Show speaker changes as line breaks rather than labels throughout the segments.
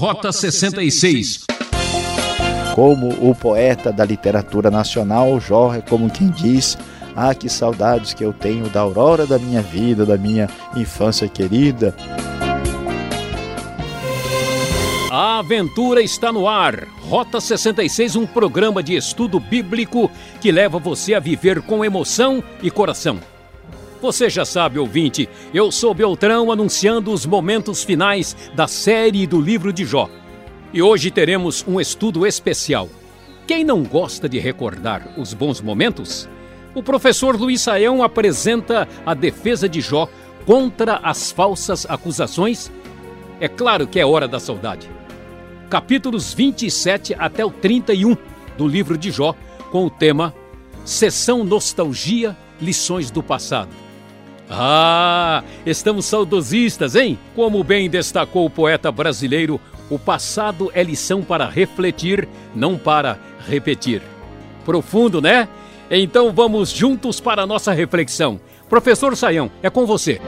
Rota 66.
Como o poeta da literatura nacional, Jó é como quem diz: Ah, que saudades que eu tenho da aurora da minha vida, da minha infância querida.
A aventura está no ar. Rota 66, um programa de estudo bíblico que leva você a viver com emoção e coração. Você já sabe, ouvinte, eu sou Beltrão anunciando os momentos finais da série do livro de Jó. E hoje teremos um estudo especial. Quem não gosta de recordar os bons momentos? O professor Luiz Saião apresenta a defesa de Jó contra as falsas acusações. É claro que é hora da saudade. Capítulos 27 até o 31 do livro de Jó, com o tema Sessão Nostalgia, Lições do Passado. Ah, estamos saudosistas, hein? Como bem destacou o poeta brasileiro, o passado é lição para refletir, não para repetir. Profundo, né? Então vamos juntos para a nossa reflexão. Professor Saião, é com você.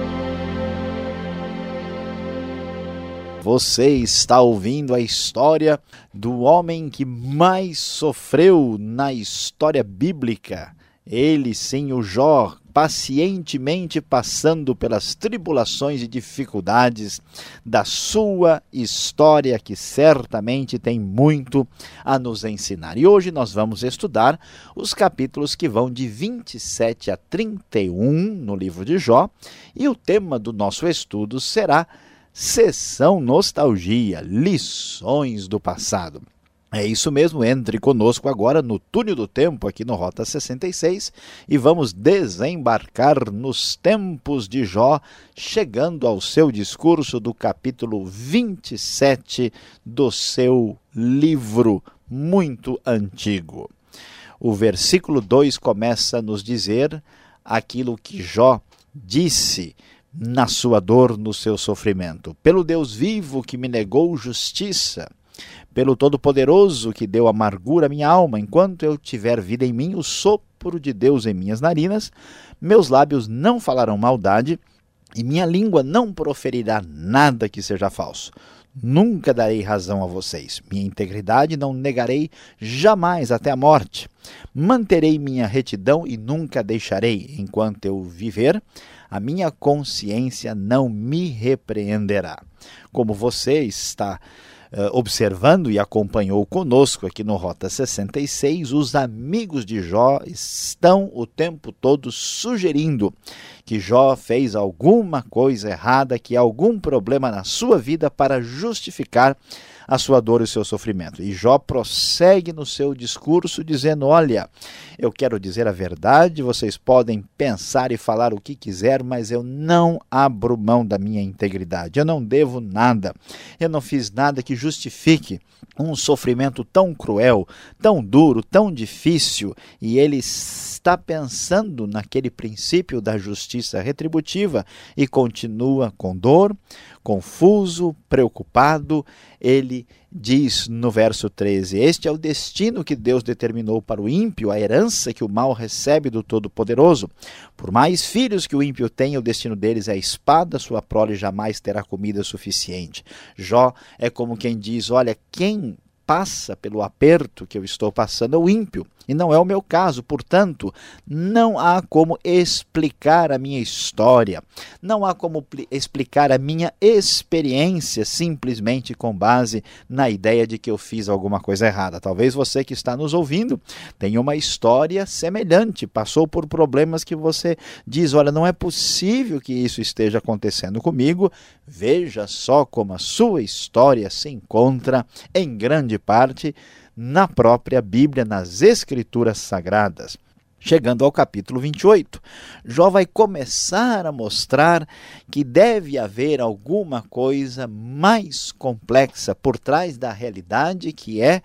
Você está ouvindo a história do homem que mais sofreu na história bíblica. Ele, sim, o Jó, pacientemente passando pelas tribulações e dificuldades da sua história, que certamente tem muito a nos ensinar. E hoje nós vamos estudar os capítulos que vão de 27 a 31 no livro de Jó, e o tema do nosso estudo será Sessão Nostalgia Lições do Passado. É isso mesmo, entre conosco agora no túnel do tempo aqui no Rota 66 e vamos desembarcar nos tempos de Jó, chegando ao seu discurso do capítulo 27 do seu livro muito antigo. O versículo 2 começa a nos dizer aquilo que Jó disse na sua dor, no seu sofrimento. Pelo Deus vivo que me negou justiça, pelo Todo-Poderoso que deu amargura à minha alma, enquanto eu tiver vida em mim, o sopro de Deus em minhas narinas, meus lábios não falarão maldade e minha língua não proferirá nada que seja falso. Nunca darei razão a vocês. Minha integridade não negarei jamais até a morte. Manterei minha retidão e nunca deixarei, enquanto eu viver, a minha consciência não me repreenderá. Como você está observando e acompanhou conosco aqui no Rota 66, os amigos de Jó estão o tempo todo sugerindo que Jó fez alguma coisa errada, que há algum problema na sua vida para justificar a sua dor e o seu sofrimento. E Jó prossegue no seu discurso dizendo: Olha, eu quero dizer a verdade, vocês podem pensar e falar o que quiser, mas eu não abro mão da minha integridade. Eu não devo nada. Eu não fiz nada que justifique um sofrimento tão cruel, tão duro, tão difícil, e ele está pensando naquele princípio da justiça retributiva e continua com dor, confuso, preocupado, ele diz no verso 13: Este é o destino que Deus determinou para o ímpio, a herança que o mal recebe do Todo-Poderoso. Por mais filhos que o ímpio tenha, o destino deles é a espada, sua prole jamais terá comida suficiente. Jó é como quem diz: Olha, quem passa pelo aperto que eu estou passando é o ímpio. E não é o meu caso, portanto, não há como explicar a minha história, não há como explicar a minha experiência simplesmente com base na ideia de que eu fiz alguma coisa errada. Talvez você que está nos ouvindo tenha uma história semelhante, passou por problemas que você diz: olha, não é possível que isso esteja acontecendo comigo. Veja só como a sua história se encontra, em grande parte, na própria Bíblia, nas Escrituras Sagradas. Chegando ao capítulo 28, Jó vai começar a mostrar que deve haver alguma coisa mais complexa por trás da realidade que é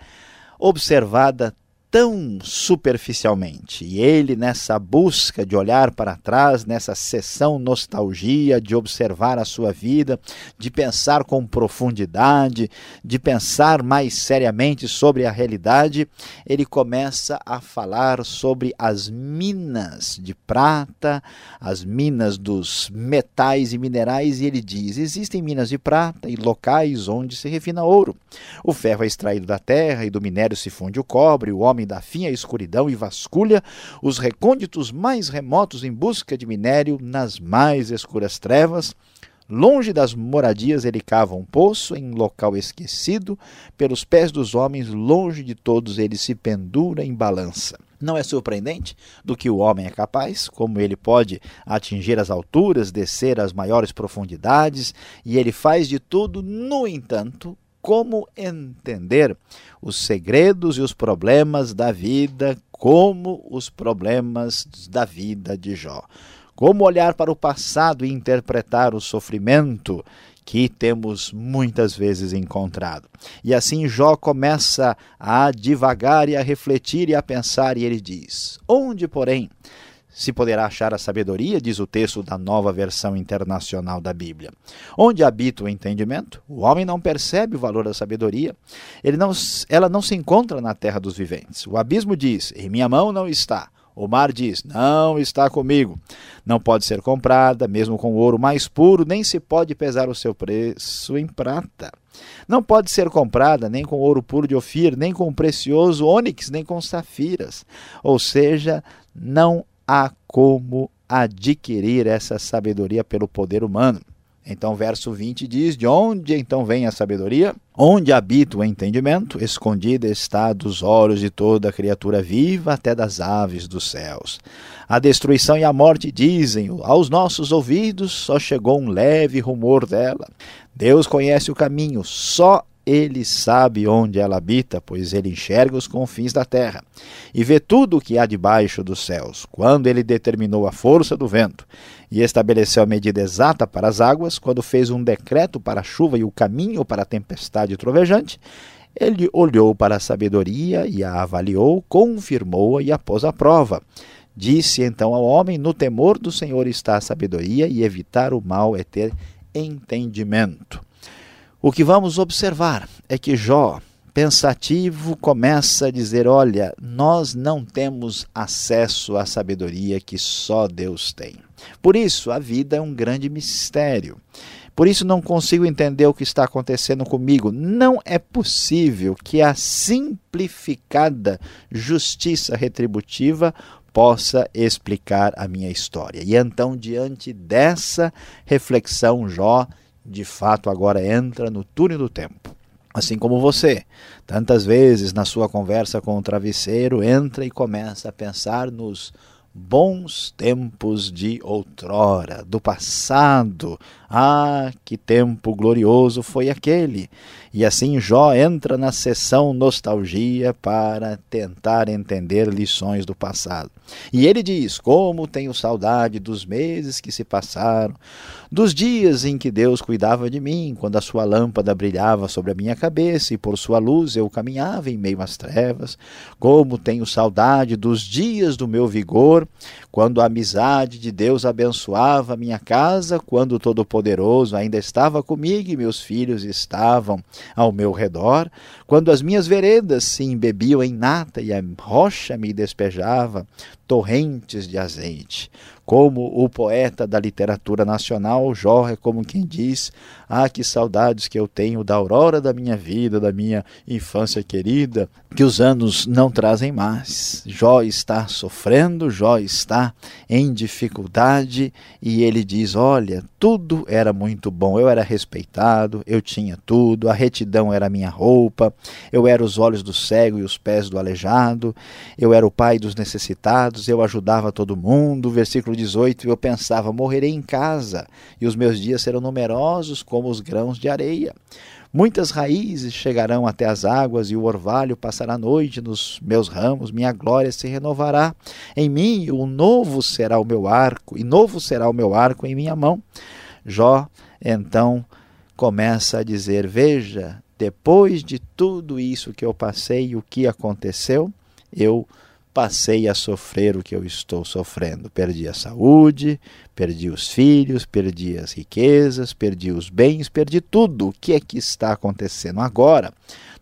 observada tão superficialmente. E ele, nessa busca de olhar para trás, nessa sessão nostalgia, de observar a sua vida, de pensar com profundidade, de pensar mais seriamente sobre a realidade, ele começa a falar sobre as minas de prata, as minas dos metais e minerais, e ele diz: existem minas de prata e locais onde se refina ouro. O ferro é extraído da terra e do minério se funde o cobre, o homem dá fim à escuridão e vasculha os recônditos mais remotos em busca de minério nas mais escuras trevas. Longe das moradias, ele cava um poço em local esquecido, pelos pés dos homens, longe de todos, ele se pendura em balança. Não é surpreendente do que o homem é capaz, como ele pode atingir as alturas, descer às maiores profundidades, e ele faz de tudo, no entanto, como entender os segredos e os problemas da vida, como os problemas da vida de Jó. Como olhar para o passado e interpretar o sofrimento que temos muitas vezes encontrado. E assim Jó começa a divagar e a refletir e a pensar, e ele diz: Onde, porém, se poderá achar a sabedoria, diz o texto da nova versão internacional da Bíblia. Onde habita o entendimento, o homem não percebe o valor da sabedoria, não, ela não se encontra na terra dos viventes. O abismo diz: Em minha mão não está. O mar diz: Não está comigo. Não pode ser comprada, mesmo com ouro mais puro, nem se pode pesar o seu preço em prata. Não pode ser comprada nem com ouro puro de Ofir, nem com precioso ônix, nem com safiras. Ou seja, não há como adquirir essa sabedoria pelo poder humano. Então, verso 20 diz: De onde então vem a sabedoria? Onde habita o entendimento? Escondida está dos olhos de toda criatura viva, até das aves dos céus. A destruição e a morte dizem: aos nossos ouvidos só chegou um leve rumor dela. Deus conhece o caminho, só ele sabe onde ela habita, pois ele enxerga os confins da terra e vê tudo o que há debaixo dos céus. Quando ele determinou a força do vento e estabeleceu a medida exata para as águas, quando fez um decreto para a chuva e o caminho para a tempestade trovejante, ele olhou para a sabedoria e a avaliou, confirmou-a e a pôs à prova. Disse então ao homem: No temor do Senhor está a sabedoria, e evitar o mal é ter entendimento. O que vamos observar é que Jó, pensativo, começa a dizer: Olha, nós não temos acesso à sabedoria que só Deus tem. Por isso, a vida é um grande mistério. Por isso, não consigo entender o que está acontecendo comigo. Não é possível que a simplificada justiça retributiva possa explicar a minha história. E então, diante dessa reflexão, Jó de fato agora entra no túnel do tempo. Assim como você, tantas vezes na sua conversa com o travesseiro, entra e começa a pensar nos bons tempos de outrora, do passado. Ah, que tempo glorioso foi aquele! E assim Jó entra na sessão nostalgia para tentar entender lições do passado. E ele diz: Como tenho saudade dos meses que se passaram, dos dias em que Deus cuidava de mim, quando a sua lâmpada brilhava sobre a minha cabeça e por sua luz eu caminhava em meio às trevas. Como tenho saudade dos dias do meu vigor, quando a amizade de Deus abençoava minha casa, quando o Todo-Poderoso ainda estava comigo e meus filhos estavam ao meu redor, quando as minhas veredas se embebiam em nata e a rocha me despejava torrentes de azeite. Como o poeta da literatura nacional, Jó é como quem diz: Ah, que saudades que eu tenho da aurora da minha vida, da minha infância querida, que os anos não trazem mais. Jó está sofrendo, Jó está em dificuldade e ele diz: Olha, tudo era muito bom, eu era respeitado, eu tinha tudo, a retidão era minha roupa, eu era os olhos do cego e os pés do aleijado, eu era o pai dos necessitados, eu ajudava todo mundo. Versículo 18, eu pensava: morrerei em casa e os meus dias serão numerosos como os grãos de areia. Muitas raízes chegarão até as águas, e o orvalho passará a noite nos meus ramos, minha glória se renovará. Em mim o novo será o meu arco, e novo será o meu arco em minha mão. Jó, então, começa a dizer: Veja, depois de tudo isso que eu passei, o que aconteceu? eu passei a sofrer o que eu estou sofrendo. Perdi a saúde, perdi os filhos, perdi as riquezas, perdi os bens, perdi tudo. O que é que está acontecendo agora?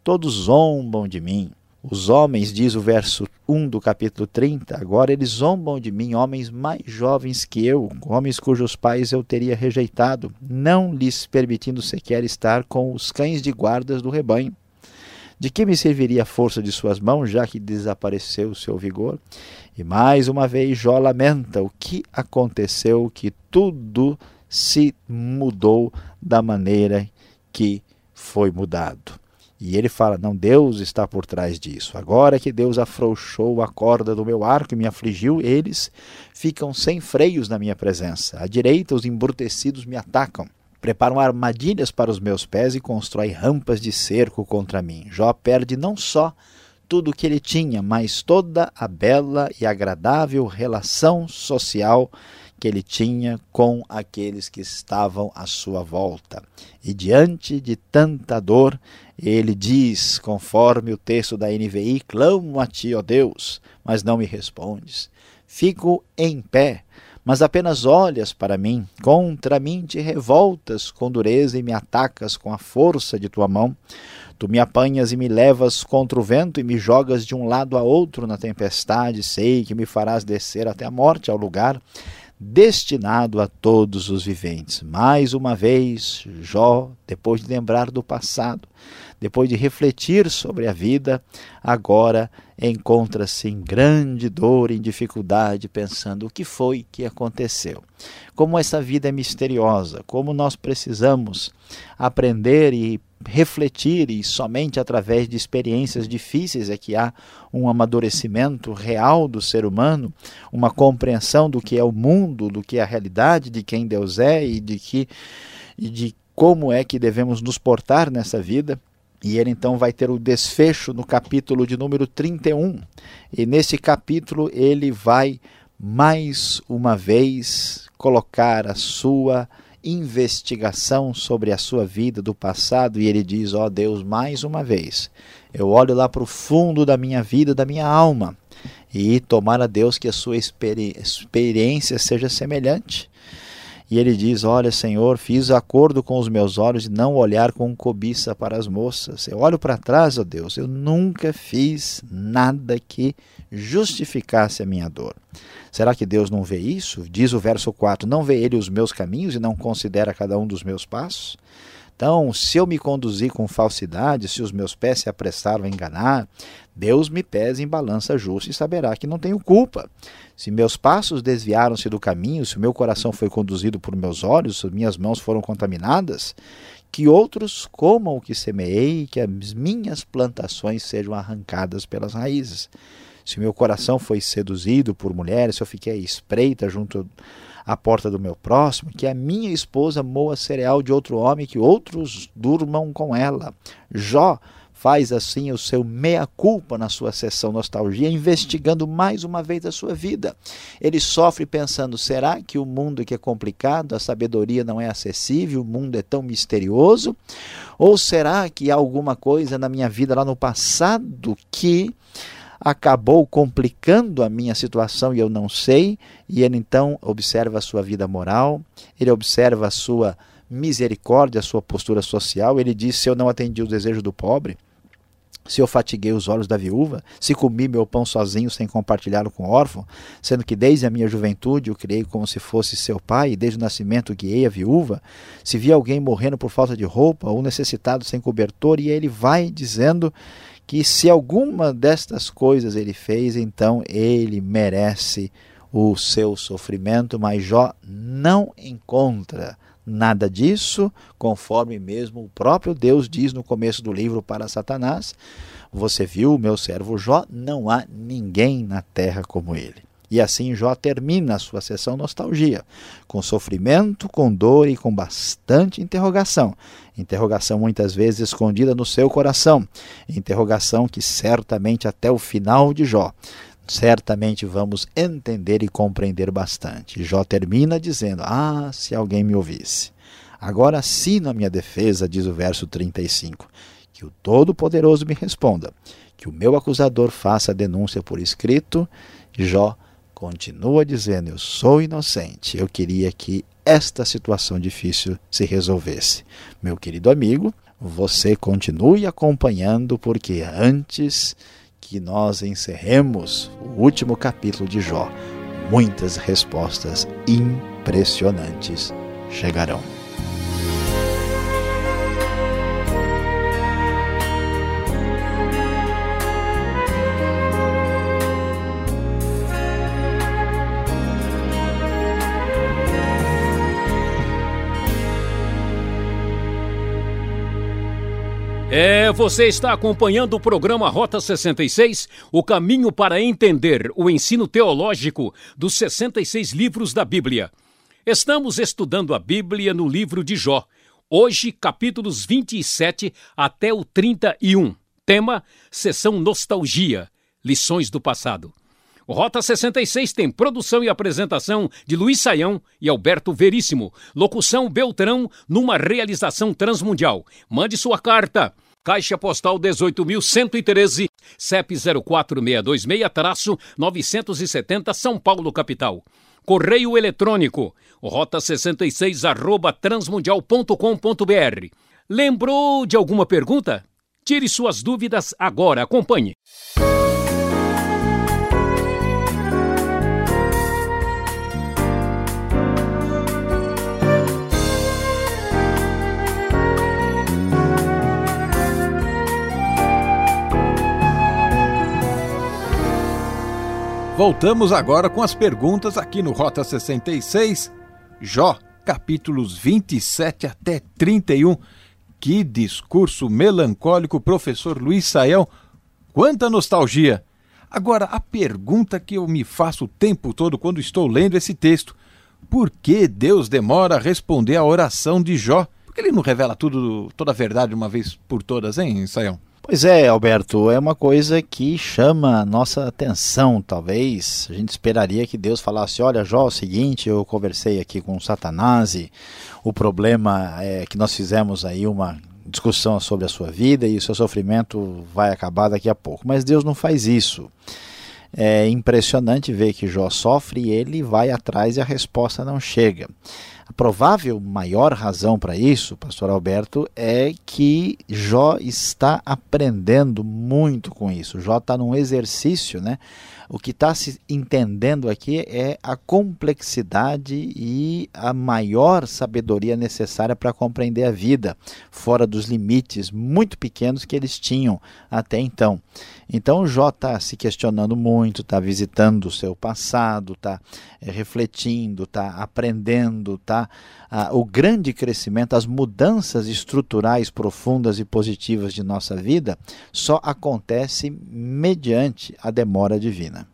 Todos zombam de mim. Os homens, diz o verso 1 do capítulo 30, agora eles zombam de mim, homens mais jovens que eu, homens cujos pais eu teria rejeitado, não lhes permitindo sequer estar com os cães de guardas do rebanho. De que me serviria a força de suas mãos, já que desapareceu o seu vigor? E mais uma vez Jó lamenta o que aconteceu, que tudo se mudou da maneira que foi mudado. E ele fala: Não, Deus está por trás disso. Agora que Deus afrouxou a corda do meu arco e me afligiu, eles ficam sem freios na minha presença. À direita, os embrutecidos me atacam preparam armadilhas para os meus pés e constrói rampas de cerco contra mim. Jó perde não só tudo o que ele tinha, mas toda a bela e agradável relação social que ele tinha com aqueles que estavam à sua volta. E diante de tanta dor, ele diz, conforme o texto da NVI: Clamo a ti, ó Deus, mas não me respondes. Fico em pé, mas apenas olhas para mim, contra mim te revoltas com dureza e me atacas com a força de tua mão. Tu me apanhas e me levas contra o vento e me jogas de um lado a outro na tempestade. Sei que me farás descer até a morte ao lugar destinado a todos os viventes. Mais uma vez, Jó, depois de lembrar do passado, depois de refletir sobre a vida, agora encontra-se em grande dor, em dificuldade, pensando o que foi que aconteceu. Como essa vida é misteriosa, como nós precisamos aprender e refletir, e somente através de experiências difíceis é que há um amadurecimento real do ser humano, uma compreensão do que é o mundo, do que é a realidade, de quem Deus é e de que e de como é que devemos nos portar nessa vida. E ele então vai ter o desfecho no capítulo de número 31. E nesse capítulo ele vai mais uma vez colocar a sua investigação sobre a sua vida do passado e ele diz: Ó oh Deus, mais uma vez, eu olho lá para o fundo da minha vida, da minha alma, e tomara Deus que a sua experi experiência seja semelhante. E ele diz: Olha, Senhor, fiz acordo com os meus olhos de não olhar com cobiça para as moças. Eu olho para trás, ó Deus, eu nunca fiz nada que justificasse a minha dor. Será que Deus não vê isso? Diz o verso 4: Não vê ele os meus caminhos e não considera cada um dos meus passos? Então, se eu me conduzir com falsidade, se os meus pés se apressaram a enganar, Deus me pesa em balança justa e saberá que não tenho culpa. Se meus passos desviaram-se do caminho, se o meu coração foi conduzido por meus olhos, se minhas mãos foram contaminadas, que outros comam o que semeei e que as minhas plantações sejam arrancadas pelas raízes. Se o meu coração foi seduzido por mulheres, se eu fiquei espreita junto à porta do meu próximo, que a minha esposa moa cereal de outro homem, que outros durmam com ela. Jó faz assim o seu meia-culpa na sua sessão nostalgia, investigando mais uma vez a sua vida. Ele sofre pensando: será que o mundo que é complicado, a sabedoria não é acessível, o mundo é tão misterioso? Ou será que há alguma coisa na minha vida lá no passado que acabou complicando a minha situação e eu não sei, e ele então observa a sua vida moral, ele observa a sua misericórdia, a sua postura social, ele diz: se eu não atendi o desejo do pobre, se eu fatiguei os olhos da viúva, se comi meu pão sozinho sem compartilhá-lo com o órfão, sendo que desde a minha juventude o criei como se fosse seu pai, e desde o nascimento guiei a viúva, se vi alguém morrendo por falta de roupa ou necessitado sem cobertor, e ele vai dizendo que se alguma destas coisas ele fez, então ele merece o seu sofrimento, mas Jó não encontra nada disso, conforme mesmo o próprio Deus diz no começo do livro para Satanás: Você viu, meu servo Jó, não há ninguém na terra como ele. E assim Jó termina a sua sessão nostalgia, com sofrimento, com dor e com bastante interrogação. Interrogação muitas vezes escondida no seu coração. Interrogação que certamente até o final de Jó certamente vamos entender e compreender bastante. Jó termina dizendo: Ah, se alguém me ouvisse. Agora assino a minha defesa, diz o verso 35 que o Todo-Poderoso me responda, que o meu acusador faça a denúncia por escrito. Jó continua dizendo: Eu sou inocente. Eu queria que esta situação difícil se resolvesse. Meu querido amigo, você continue acompanhando, porque antes que nós encerremos o último capítulo de Jó, muitas respostas impressionantes chegarão.
É, você está acompanhando o programa Rota 66, o caminho para entender o ensino teológico dos 66 livros da Bíblia. Estamos estudando a Bíblia no livro de Jó. Hoje, capítulos 27 até o 31. Tema: Sessão Nostalgia Lições do Passado. O Rota 66 tem produção e apresentação de Luiz Saião e Alberto Veríssimo. Locução Beltrão, numa realização transmundial. Mande sua carta Caixa Postal 18.113, CEP 04626-970 São Paulo, capital. Correio eletrônico, rota 66 arroba transmundial.com.br. Lembrou de alguma pergunta? Tire suas dúvidas agora, acompanhe.
Voltamos agora com as perguntas aqui no Rota 66, Jó, capítulos 27 até 31. Que discurso melancólico, professor Luiz Saião. Quanta nostalgia! Agora, a pergunta que eu me faço o tempo todo quando estou lendo esse texto: por que Deus demora a responder a oração de Jó? Porque ele não revela tudo, toda a verdade de uma vez por todas, hein, Saião?
Pois é, Alberto, é uma coisa que chama a nossa atenção, talvez. A gente esperaria que Deus falasse: olha, Jó, é o seguinte, eu conversei aqui com Satanás e o problema é que nós fizemos aí uma discussão sobre a sua vida e o seu sofrimento vai acabar daqui a pouco. Mas Deus não faz isso. É impressionante ver que Jó sofre e ele vai atrás e a resposta não chega. A provável maior razão para isso, pastor Alberto, é que Jó está aprendendo muito com isso. Jó está num exercício, né? O que está se entendendo aqui é a complexidade e a maior sabedoria necessária para compreender a vida, fora dos limites muito pequenos que eles tinham até então. Então Jó está se questionando muito, está visitando o seu passado, está é, refletindo, está aprendendo, está ah, o grande crescimento, as mudanças estruturais profundas e positivas de nossa vida só acontece mediante a demora divina.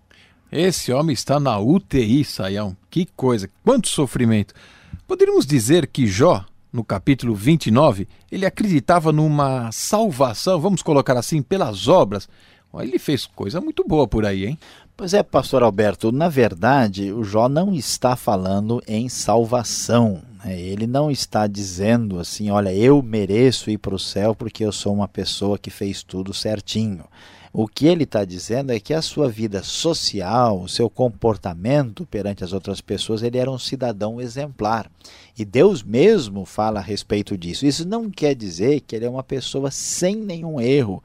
Esse homem está na UTI, Saião. Que coisa, quanto sofrimento. Poderíamos dizer que Jó, no capítulo 29, ele acreditava numa salvação, vamos colocar assim, pelas obras. Ele fez coisa muito boa por aí, hein?
Pois é, pastor Alberto, na verdade, o Jó não está falando em salvação. Né? Ele não está dizendo assim, olha, eu mereço ir para o céu porque eu sou uma pessoa que fez tudo certinho. O que ele está dizendo é que a sua vida social, o seu comportamento perante as outras pessoas, ele era um cidadão exemplar. E Deus mesmo fala a respeito disso. Isso não quer dizer que ele é uma pessoa sem nenhum erro.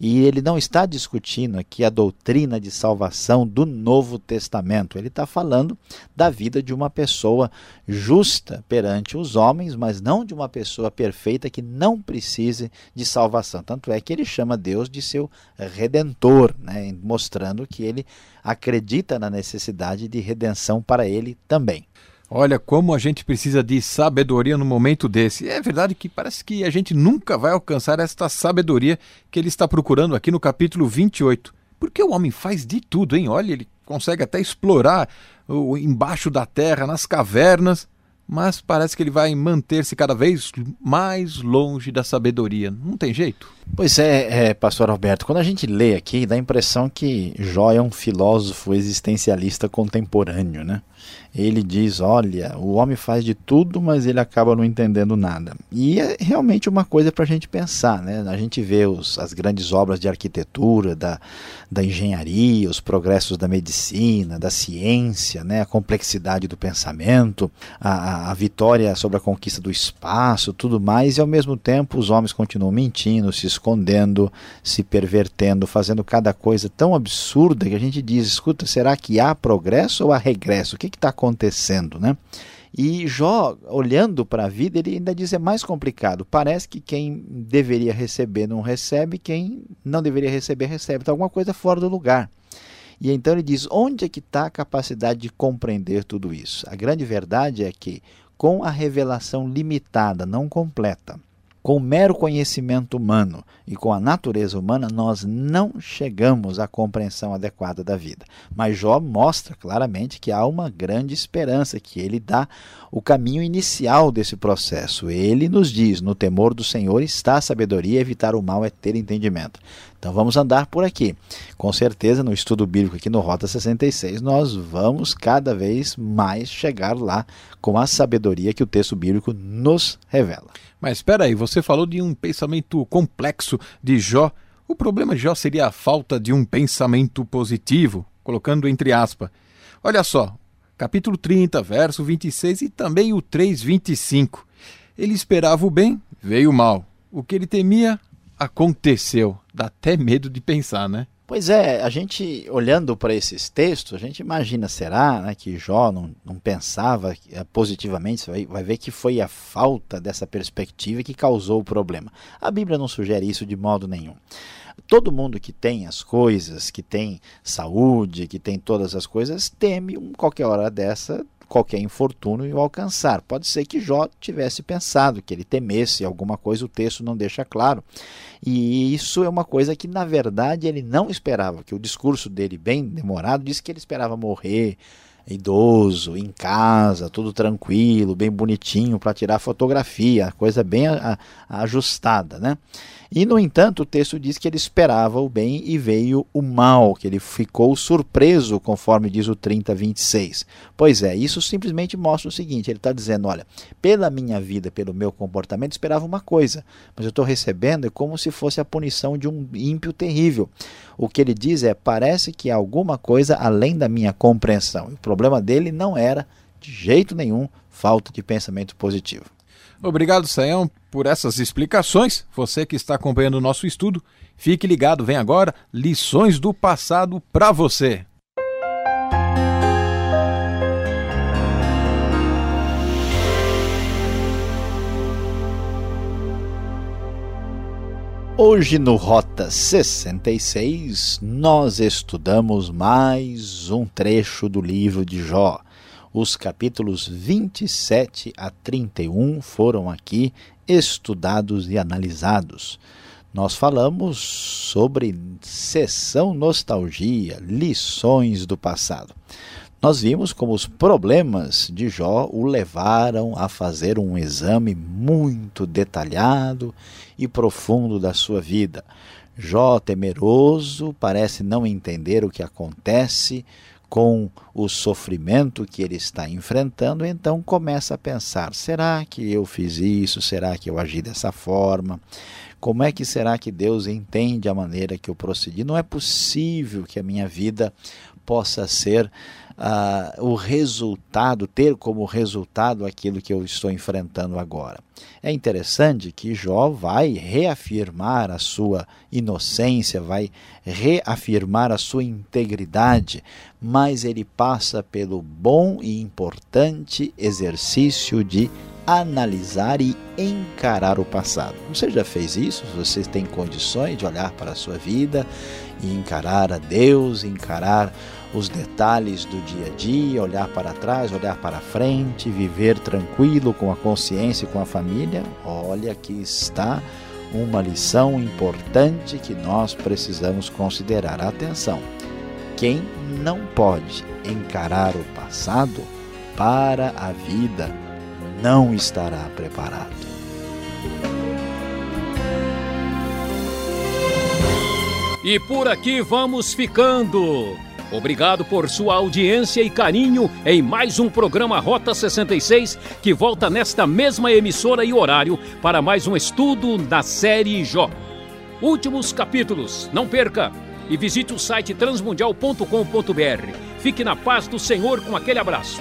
E ele não está discutindo aqui a doutrina de salvação do Novo Testamento. Ele está falando da vida de uma pessoa justa perante os homens, mas não de uma pessoa perfeita que não precise de salvação. Tanto é que ele chama Deus de seu redentor, né? mostrando que ele acredita na necessidade de redenção para ele também.
Olha como a gente precisa de sabedoria no momento desse. É verdade que parece que a gente nunca vai alcançar esta sabedoria que ele está procurando aqui no capítulo 28. Porque o homem faz de tudo, hein? Olha, ele consegue até explorar o embaixo da terra, nas cavernas, mas parece que ele vai manter-se cada vez mais longe da sabedoria. Não tem jeito.
Pois é, é, pastor Alberto, quando a gente lê aqui, dá a impressão que Jó é um filósofo existencialista contemporâneo, né? ele diz: Olha, o homem faz de tudo, mas ele acaba não entendendo nada. E é realmente uma coisa para a gente pensar. Né? A gente vê os, as grandes obras de arquitetura, da, da engenharia, os progressos da medicina, da ciência, né? a complexidade do pensamento, a, a vitória sobre a conquista do espaço, tudo mais, e ao mesmo tempo os homens continuam mentindo, se escondendo, se pervertendo, fazendo cada coisa tão absurda que a gente diz: escuta, será que há progresso ou há regresso? O que está acontecendo, né? E Jó, olhando para a vida, ele ainda diz é mais complicado. Parece que quem deveria receber não recebe, quem não deveria receber recebe. Está alguma coisa fora do lugar. E então ele diz: onde é que está a capacidade de compreender tudo isso? A grande verdade é que, com a revelação limitada, não completa, com o mero conhecimento humano e com a natureza humana, nós não chegamos à compreensão adequada da vida. Mas Jó mostra claramente que há uma grande esperança, que ele dá o caminho inicial desse processo. Ele nos diz: no temor do Senhor está a sabedoria, evitar o mal é ter entendimento. Então vamos andar por aqui. Com certeza, no estudo bíblico aqui no Rota 66, nós vamos cada vez mais chegar lá com a sabedoria que o texto bíblico nos revela.
Mas espera aí, você falou de um pensamento complexo de Jó. O problema de Jó seria a falta de um pensamento positivo, colocando entre aspas. Olha só, capítulo 30, verso 26 e também o 3, 25. Ele esperava o bem, veio o mal. O que ele temia, aconteceu. Dá até medo de pensar, né?
Pois é, a gente olhando para esses textos, a gente imagina, será né, que Jó não, não pensava eh, positivamente? Você vai, vai ver que foi a falta dessa perspectiva que causou o problema. A Bíblia não sugere isso de modo nenhum. Todo mundo que tem as coisas, que tem saúde, que tem todas as coisas, teme qualquer hora dessa qualquer infortúnio o alcançar. Pode ser que Jó tivesse pensado que ele temesse alguma coisa, o texto não deixa claro. E isso é uma coisa que, na verdade, ele não esperava, que o discurso dele, bem demorado, disse que ele esperava morrer idoso, em casa, tudo tranquilo, bem bonitinho para tirar fotografia, coisa bem a, a, ajustada, né? E, no entanto, o texto diz que ele esperava o bem e veio o mal, que ele ficou surpreso, conforme diz o 30, 26. Pois é, isso simplesmente mostra o seguinte: ele está dizendo, olha, pela minha vida, pelo meu comportamento, esperava uma coisa, mas eu estou recebendo é como se fosse a punição de um ímpio terrível. O que ele diz é: parece que há alguma coisa além da minha compreensão. O problema dele não era, de jeito nenhum, falta de pensamento positivo.
Obrigado, Sayão, por essas explicações. Você que está acompanhando o nosso estudo, fique ligado, vem agora lições do passado para você.
Hoje no Rota 66, nós estudamos mais um trecho do livro de Jó. Os capítulos 27 a 31 foram aqui estudados e analisados. Nós falamos sobre sessão nostalgia, lições do passado. Nós vimos como os problemas de Jó o levaram a fazer um exame muito detalhado e profundo da sua vida. Jó, temeroso, parece não entender o que acontece, com o sofrimento que ele está enfrentando, então começa a pensar: será que eu fiz isso? Será que eu agi dessa forma? Como é que será que Deus entende a maneira que eu procedi? Não é possível que a minha vida possa ser uh, o resultado, ter como resultado aquilo que eu estou enfrentando agora. É interessante que Jó vai reafirmar a sua inocência, vai reafirmar a sua integridade, mas ele passa pelo bom e importante exercício de analisar e encarar o passado. Você já fez isso? Você tem condições de olhar para a sua vida e encarar a Deus, encarar os detalhes do dia a dia, olhar para trás, olhar para frente, viver tranquilo com a consciência e com a família, olha que está uma lição importante que nós precisamos considerar. Atenção! Quem não pode encarar o passado para a vida não estará preparado.
E por aqui vamos ficando. Obrigado por sua audiência e carinho em mais um programa Rota 66, que volta nesta mesma emissora e horário para mais um estudo da série Jó. Últimos capítulos, não perca! E visite o site transmundial.com.br. Fique na paz do Senhor com aquele abraço.